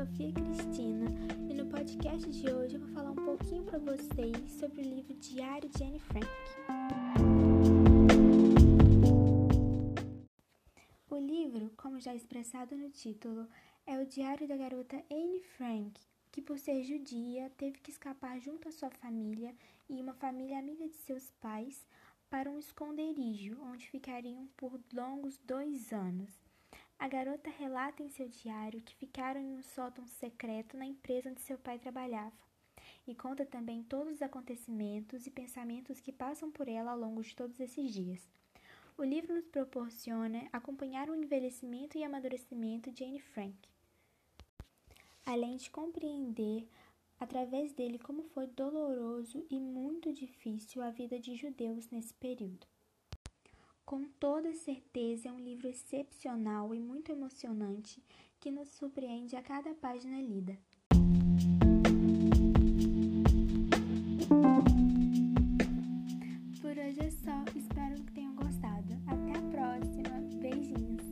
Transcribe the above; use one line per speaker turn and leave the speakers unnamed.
é Cristina e no podcast de hoje eu vou falar um pouquinho para vocês sobre o livro Diário de Anne Frank. O livro, como já expressado no título, é o diário da garota Anne Frank, que por ser judia teve que escapar junto à sua família e uma família amiga de seus pais para um esconderijo, onde ficariam por longos dois anos. A garota relata em seu diário que ficaram em um sótão secreto na empresa onde seu pai trabalhava, e conta também todos os acontecimentos e pensamentos que passam por ela ao longo de todos esses dias. O livro nos proporciona acompanhar o envelhecimento e amadurecimento de Anne Frank, além de compreender através dele como foi doloroso e muito difícil a vida de judeus nesse período. Com toda certeza, é um livro excepcional e muito emocionante que nos surpreende a cada página lida. Por hoje é só, espero que tenham gostado. Até a próxima, beijinhos!